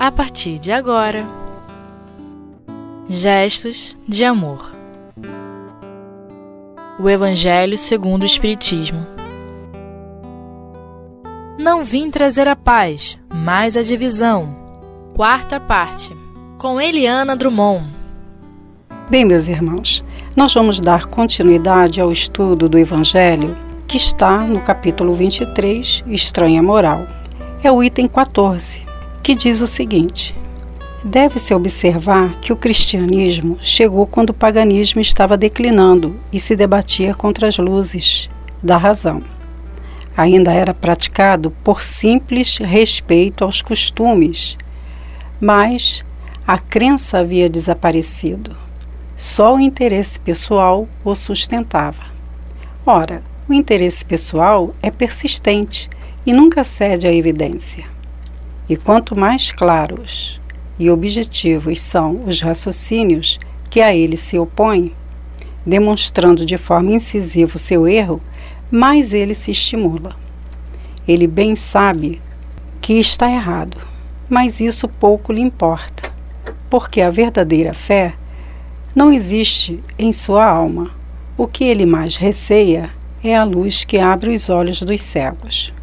a partir de agora. Gestos de amor. O Evangelho segundo o Espiritismo. Não vim trazer a paz, mas a divisão. Quarta parte. Com Eliana Drummond. Bem, meus irmãos, nós vamos dar continuidade ao estudo do Evangelho que está no capítulo 23, Estranha Moral. É o item 14, que diz o seguinte: Deve-se observar que o cristianismo chegou quando o paganismo estava declinando e se debatia contra as luzes da razão. Ainda era praticado por simples respeito aos costumes, mas a crença havia desaparecido. Só o interesse pessoal o sustentava. Ora, o interesse pessoal é persistente e nunca cede à evidência. E quanto mais claros e objetivos são os raciocínios que a ele se opõem, demonstrando de forma incisiva o seu erro, mais ele se estimula. Ele bem sabe que está errado, mas isso pouco lhe importa, porque a verdadeira fé não existe em sua alma. O que ele mais receia é a luz que abre os olhos dos cegos.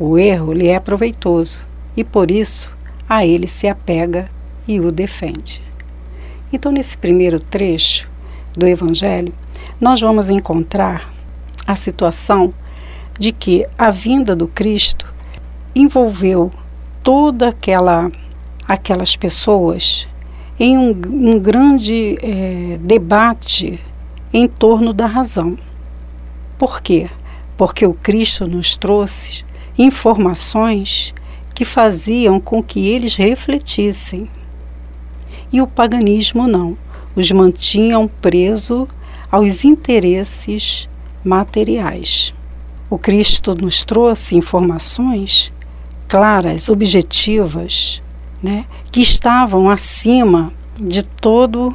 O erro lhe é proveitoso e por isso a ele se apega e o defende. Então, nesse primeiro trecho do Evangelho, nós vamos encontrar a situação de que a vinda do Cristo envolveu toda aquela aquelas pessoas em um, um grande é, debate em torno da razão. Por quê? Porque o Cristo nos trouxe informações que faziam com que eles refletissem. E o paganismo não, os mantinham presos aos interesses materiais. O Cristo nos trouxe informações claras, objetivas, né, que estavam acima de todo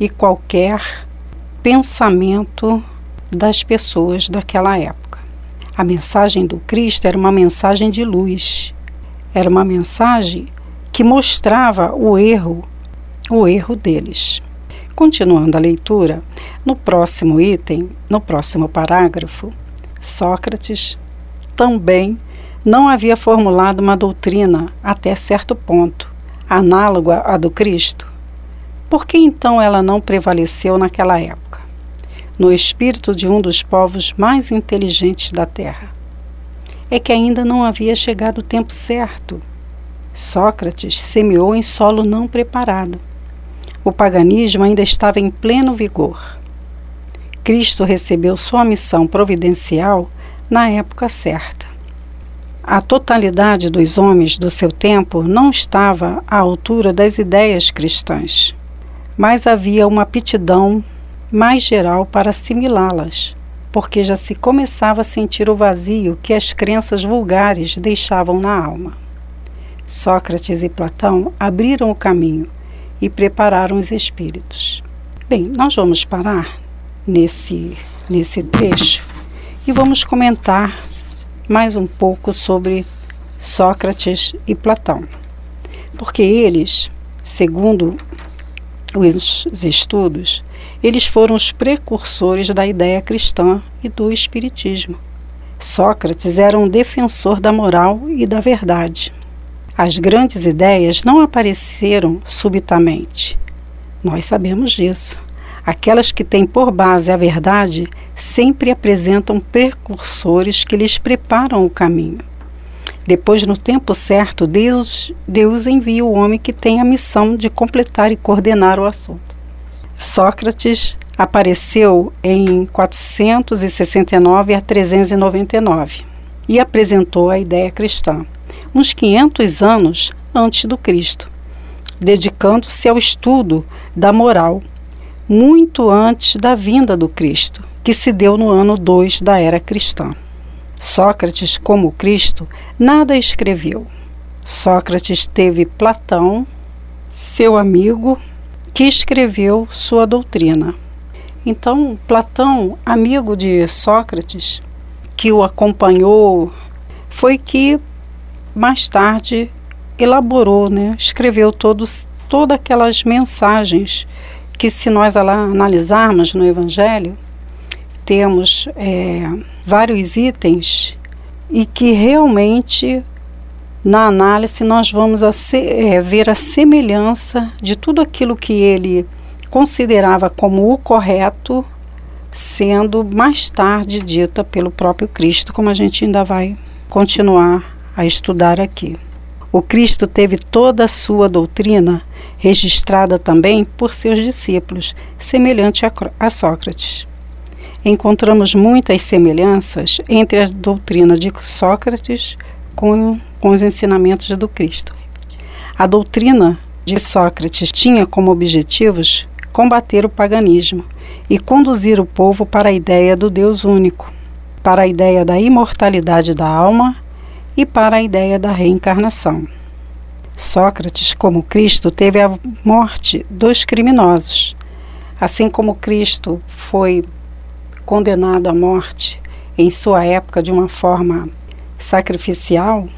e qualquer pensamento das pessoas daquela época. A mensagem do Cristo era uma mensagem de luz, era uma mensagem que mostrava o erro, o erro deles. Continuando a leitura, no próximo item, no próximo parágrafo, Sócrates também não havia formulado uma doutrina até certo ponto, análoga à do Cristo. Por que então ela não prevaleceu naquela época? no espírito de um dos povos mais inteligentes da Terra. É que ainda não havia chegado o tempo certo. Sócrates semeou em solo não preparado. O paganismo ainda estava em pleno vigor. Cristo recebeu sua missão providencial na época certa. A totalidade dos homens do seu tempo não estava à altura das ideias cristãs, mas havia uma aptidão mais geral para assimilá-las, porque já se começava a sentir o vazio que as crenças vulgares deixavam na alma. Sócrates e Platão abriram o caminho e prepararam os espíritos. Bem, nós vamos parar nesse, nesse trecho e vamos comentar mais um pouco sobre Sócrates e Platão, porque eles, segundo os estudos, eles foram os precursores da ideia cristã e do espiritismo. Sócrates era um defensor da moral e da verdade. As grandes ideias não apareceram subitamente. Nós sabemos disso. Aquelas que têm por base a verdade sempre apresentam precursores que lhes preparam o caminho. Depois, no tempo certo, Deus, Deus envia o homem que tem a missão de completar e coordenar o assunto. Sócrates apareceu em 469 a 399 e apresentou a ideia cristã, uns 500 anos antes do Cristo, dedicando-se ao estudo da moral, muito antes da vinda do Cristo, que se deu no ano 2 da era cristã. Sócrates, como Cristo, nada escreveu. Sócrates teve Platão, seu amigo, que escreveu sua doutrina. Então, Platão, amigo de Sócrates, que o acompanhou, foi que mais tarde elaborou, né, escreveu todos, todas aquelas mensagens que, se nós analisarmos no Evangelho, temos é, vários itens e que realmente, na análise, nós vamos a se, é, ver a semelhança de tudo aquilo que ele considerava como o correto, sendo mais tarde dita pelo próprio Cristo, como a gente ainda vai continuar a estudar aqui. O Cristo teve toda a sua doutrina registrada também por seus discípulos, semelhante a, Sócrates. Encontramos muitas semelhanças entre a doutrina de Sócrates com, com os ensinamentos do Cristo. A doutrina de Sócrates tinha como objetivos combater o paganismo e conduzir o povo para a ideia do Deus único, para a ideia da imortalidade da alma e para a ideia da reencarnação. Sócrates, como Cristo, teve a morte dos criminosos. Assim como Cristo foi condenado à morte em sua época de uma forma sacrificial,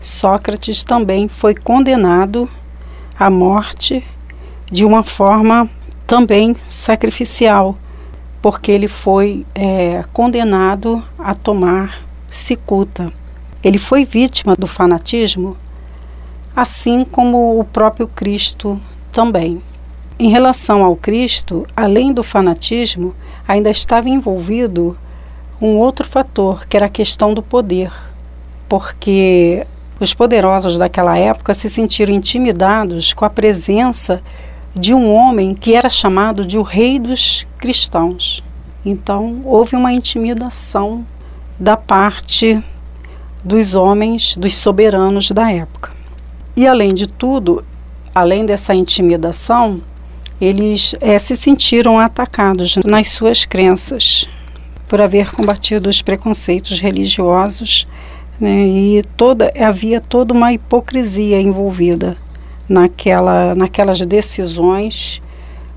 Sócrates também foi condenado à morte de uma forma também sacrificial, porque ele foi é, condenado a tomar cicuta. Ele foi vítima do fanatismo, assim como o próprio Cristo também. Em relação ao Cristo, além do fanatismo, ainda estava envolvido um outro fator, que era a questão do poder, porque os poderosos daquela época se sentiram intimidados com a presença de um homem que era chamado de o rei dos cristãos. Então, houve uma intimidação da parte dos homens, dos soberanos da época. E além de tudo, além dessa intimidação, eles é, se sentiram atacados nas suas crenças por haver combatido os preconceitos religiosos né, e toda havia toda uma hipocrisia envolvida naquela, naquelas decisões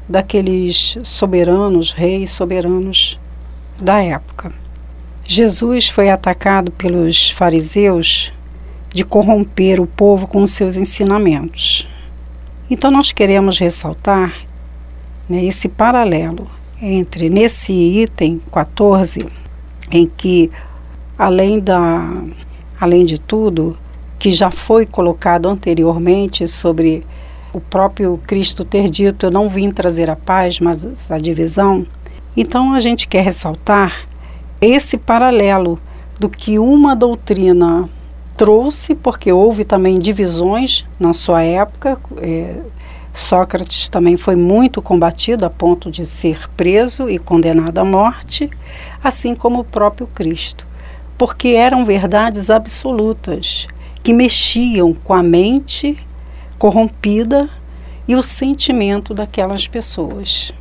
daqueles soberanos, reis soberanos da época. Jesus foi atacado pelos fariseus de corromper o povo com seus ensinamentos. Então, nós queremos ressaltar né, esse paralelo entre, nesse item 14, em que, além, da, além de tudo, que já foi colocado anteriormente sobre o próprio Cristo ter dito: Eu não vim trazer a paz, mas a divisão. Então, a gente quer ressaltar esse paralelo do que uma doutrina trouxe, porque houve também divisões na sua época. É, Sócrates também foi muito combatido a ponto de ser preso e condenado à morte, assim como o próprio Cristo, porque eram verdades absolutas que mexiam com a mente corrompida e o sentimento daquelas pessoas.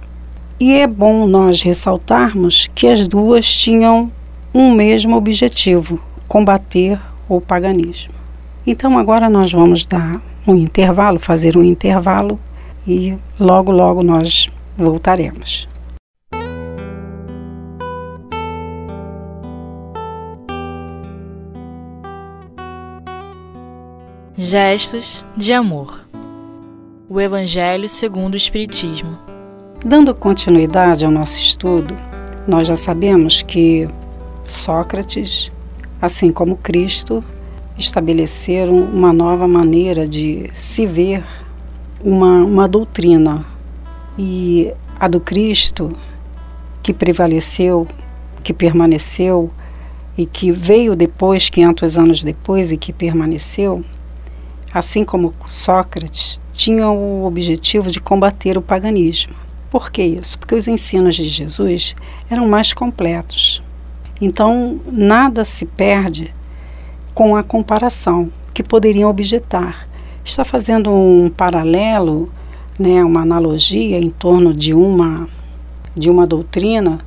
E é bom nós ressaltarmos que as duas tinham um mesmo objetivo: combater o paganismo. Então agora nós vamos dar um intervalo, fazer um intervalo e logo logo nós voltaremos. Gestos de amor. O Evangelho segundo o Espiritismo. Dando continuidade ao nosso estudo, nós já sabemos que Sócrates, assim como Cristo, estabeleceram uma nova maneira de se ver uma, uma doutrina. E a do Cristo, que prevaleceu, que permaneceu e que veio depois, 500 anos depois, e que permaneceu, assim como Sócrates, tinha o objetivo de combater o paganismo. Por que isso? Porque os ensinos de Jesus eram mais completos. Então, nada se perde com a comparação, que poderiam objetar. Está fazendo um paralelo, né, uma analogia em torno de uma, de uma doutrina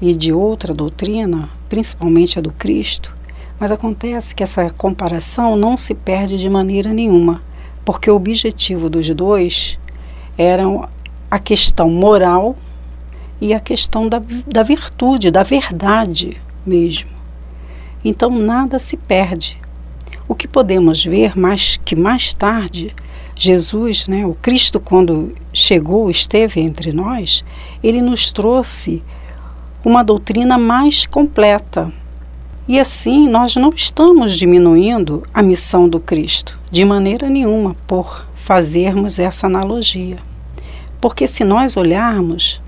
e de outra doutrina, principalmente a do Cristo, mas acontece que essa comparação não se perde de maneira nenhuma, porque o objetivo dos dois eram a questão moral e a questão da, da virtude, da verdade mesmo. Então nada se perde. O que podemos ver mais que mais tarde Jesus, né, o Cristo quando chegou, esteve entre nós, ele nos trouxe uma doutrina mais completa. E assim nós não estamos diminuindo a missão do Cristo de maneira nenhuma por fazermos essa analogia. Porque se nós olharmos,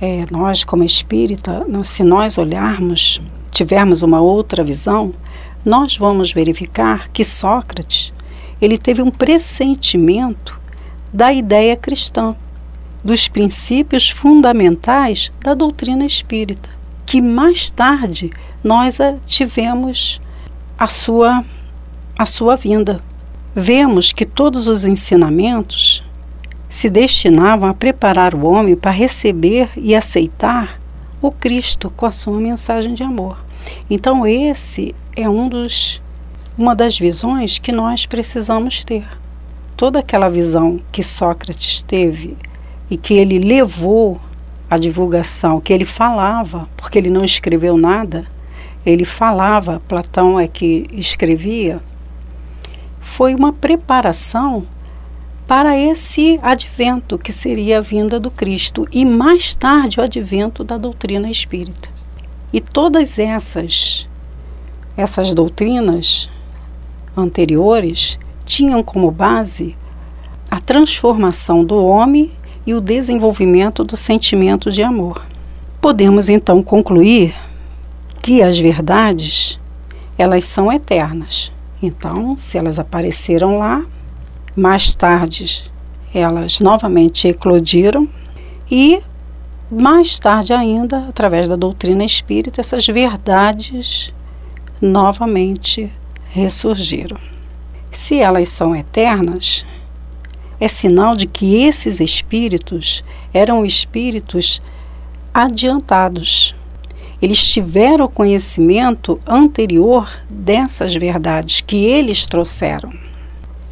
é, nós como espírita, se nós olharmos, tivermos uma outra visão, nós vamos verificar que Sócrates ele teve um pressentimento da ideia cristã, dos princípios fundamentais da doutrina espírita, que mais tarde nós tivemos a sua a sua vinda. Vemos que todos os ensinamentos se destinavam a preparar o homem para receber e aceitar o Cristo com a sua mensagem de amor. Então esse é um dos uma das visões que nós precisamos ter. Toda aquela visão que Sócrates teve e que ele levou à divulgação, que ele falava, porque ele não escreveu nada, ele falava, Platão é que escrevia, foi uma preparação para esse advento que seria a vinda do Cristo e mais tarde o advento da doutrina espírita. E todas essas essas doutrinas anteriores tinham como base a transformação do homem e o desenvolvimento do sentimento de amor. Podemos então concluir que as verdades elas são eternas. Então, se elas apareceram lá, mais tarde elas novamente eclodiram e mais tarde ainda, através da doutrina espírita, essas verdades novamente ressurgiram. Se elas são eternas, é sinal de que esses espíritos eram espíritos adiantados. Eles tiveram conhecimento anterior dessas verdades que eles trouxeram.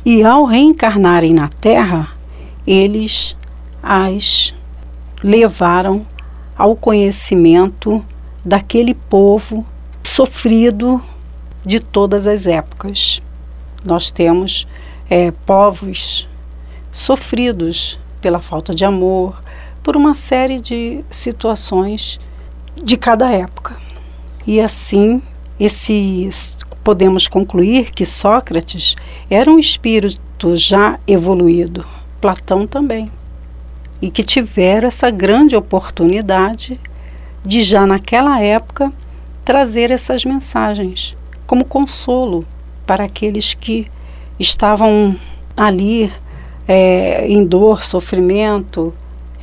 E ao reencarnarem na Terra, eles as levaram ao conhecimento daquele povo sofrido de todas as épocas. Nós temos é, povos sofridos pela falta de amor, por uma série de situações de cada época. E assim, esses podemos concluir que Sócrates era um espírito já evoluído, Platão também, e que tiveram essa grande oportunidade de já naquela época trazer essas mensagens como consolo para aqueles que estavam ali é, em dor, sofrimento,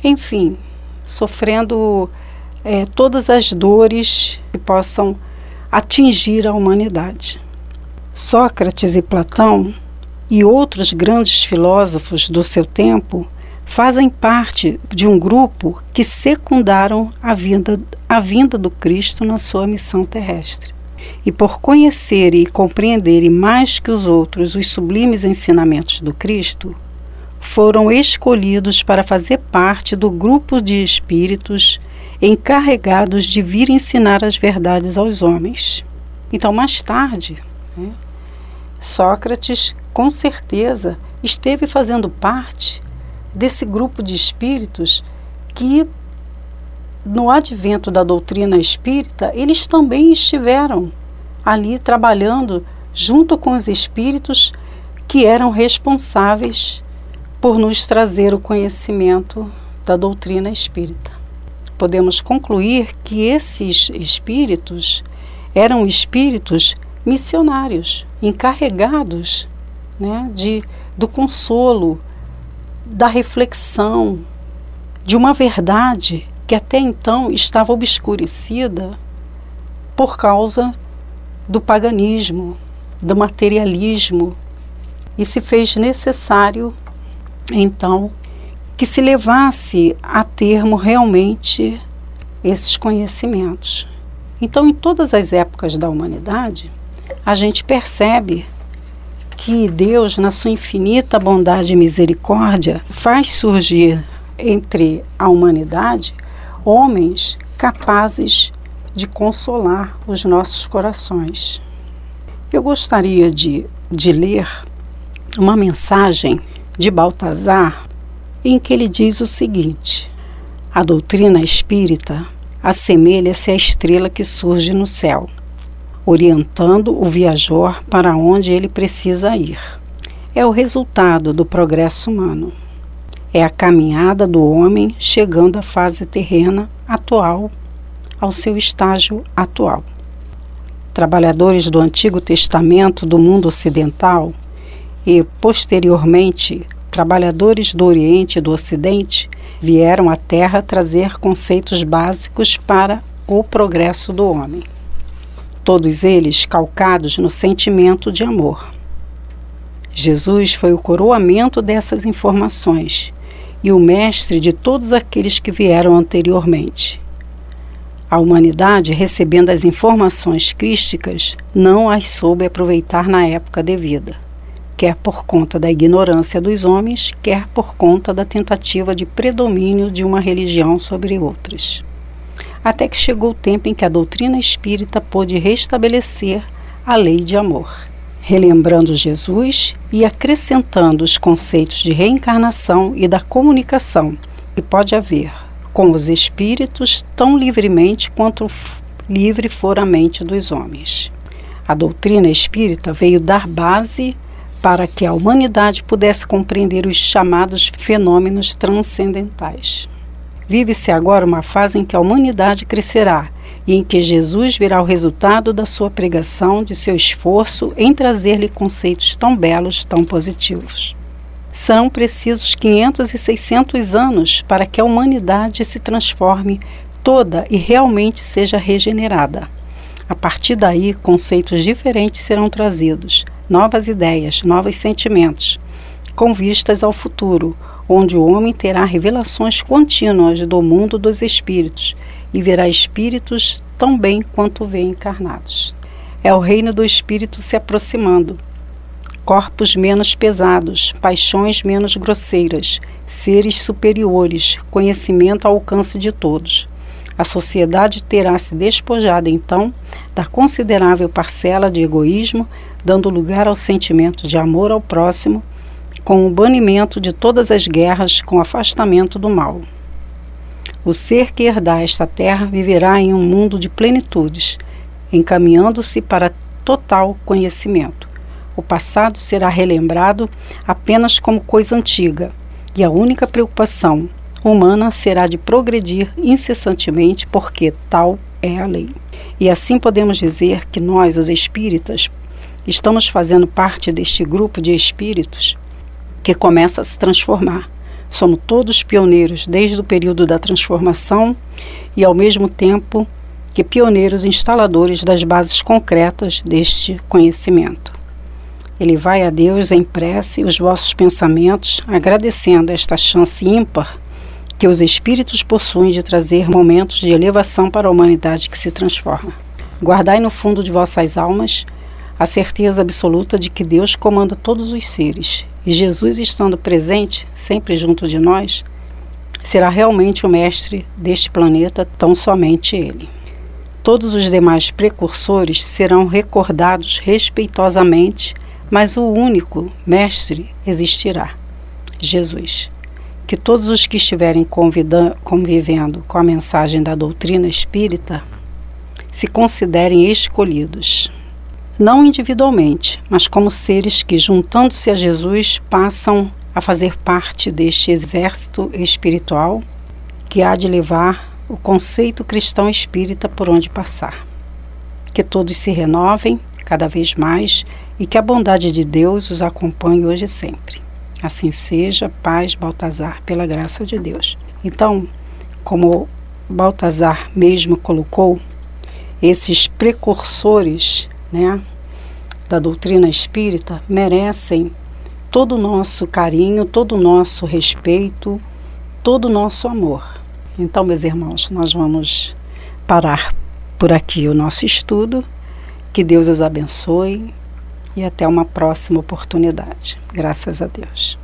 enfim, sofrendo é, todas as dores que possam atingir a humanidade. Sócrates e Platão e outros grandes filósofos do seu tempo fazem parte de um grupo que secundaram a vinda, a vinda do Cristo na sua missão terrestre e por conhecerem e compreenderem mais que os outros os sublimes ensinamentos do Cristo, foram escolhidos para fazer parte do grupo de espíritos encarregados de vir ensinar as verdades aos homens. Então, mais tarde, né, Sócrates, com certeza, esteve fazendo parte desse grupo de espíritos que, no advento da doutrina espírita, eles também estiveram ali trabalhando junto com os espíritos que eram responsáveis por nos trazer o conhecimento da doutrina espírita. Podemos concluir que esses espíritos eram espíritos missionários, encarregados né, de, do consolo, da reflexão, de uma verdade que até então estava obscurecida por causa do paganismo, do materialismo, e se fez necessário, então, que se levasse a termo realmente esses conhecimentos. Então, em todas as épocas da humanidade, a gente percebe que Deus, na sua infinita bondade e misericórdia, faz surgir entre a humanidade homens capazes de consolar os nossos corações. Eu gostaria de, de ler uma mensagem de Baltazar em que ele diz o seguinte: A doutrina espírita assemelha-se à estrela que surge no céu, orientando o viajor para onde ele precisa ir. É o resultado do progresso humano. É a caminhada do homem chegando à fase terrena atual, ao seu estágio atual. Trabalhadores do Antigo Testamento do mundo ocidental e, posteriormente, trabalhadores do Oriente e do Ocidente vieram à Terra trazer conceitos básicos para o progresso do homem. Todos eles calcados no sentimento de amor. Jesus foi o coroamento dessas informações e o mestre de todos aqueles que vieram anteriormente. A humanidade, recebendo as informações crísticas, não as soube aproveitar na época devida quer por conta da ignorância dos homens, quer por conta da tentativa de predomínio de uma religião sobre outras. Até que chegou o tempo em que a doutrina espírita pôde restabelecer a lei de amor, relembrando Jesus e acrescentando os conceitos de reencarnação e da comunicação que pode haver com os espíritos tão livremente quanto livre for a mente dos homens. A doutrina espírita veio dar base para que a humanidade pudesse compreender os chamados fenômenos transcendentais. Vive-se agora uma fase em que a humanidade crescerá e em que Jesus virá o resultado da sua pregação, de seu esforço em trazer-lhe conceitos tão belos, tão positivos. Serão precisos 500 e 600 anos para que a humanidade se transforme toda e realmente seja regenerada. A partir daí, conceitos diferentes serão trazidos, novas ideias, novos sentimentos, com vistas ao futuro, onde o homem terá revelações contínuas do mundo dos espíritos e verá espíritos tão bem quanto vê encarnados. É o reino do espírito se aproximando. Corpos menos pesados, paixões menos grosseiras, seres superiores, conhecimento ao alcance de todos. A sociedade terá se despojado então da considerável parcela de egoísmo, dando lugar ao sentimento de amor ao próximo, com o banimento de todas as guerras, com o afastamento do mal. O ser que herdar esta terra viverá em um mundo de plenitudes, encaminhando-se para total conhecimento. O passado será relembrado apenas como coisa antiga, e a única preocupação humana será de progredir incessantemente, porque tal é a lei. E assim podemos dizer que nós, os espíritas, estamos fazendo parte deste grupo de espíritos que começa a se transformar. Somos todos pioneiros desde o período da transformação e, ao mesmo tempo, que pioneiros instaladores das bases concretas deste conhecimento. Ele vai a Deus em prece os vossos pensamentos, agradecendo esta chance ímpar que os espíritos possuem de trazer momentos de elevação para a humanidade que se transforma. Guardai no fundo de vossas almas a certeza absoluta de que Deus comanda todos os seres e Jesus, estando presente, sempre junto de nós, será realmente o mestre deste planeta, tão somente Ele. Todos os demais precursores serão recordados respeitosamente, mas o único mestre existirá: Jesus que todos os que estiverem convivendo com a mensagem da doutrina espírita se considerem escolhidos, não individualmente, mas como seres que, juntando-se a Jesus, passam a fazer parte deste exército espiritual que há de levar o conceito cristão espírita por onde passar. Que todos se renovem cada vez mais e que a bondade de Deus os acompanhe hoje e sempre. Assim seja, paz, Baltazar, pela graça de Deus. Então, como Baltazar mesmo colocou, esses precursores né, da doutrina espírita merecem todo o nosso carinho, todo o nosso respeito, todo o nosso amor. Então, meus irmãos, nós vamos parar por aqui o nosso estudo. Que Deus os abençoe e até uma próxima oportunidade. Graças a Deus.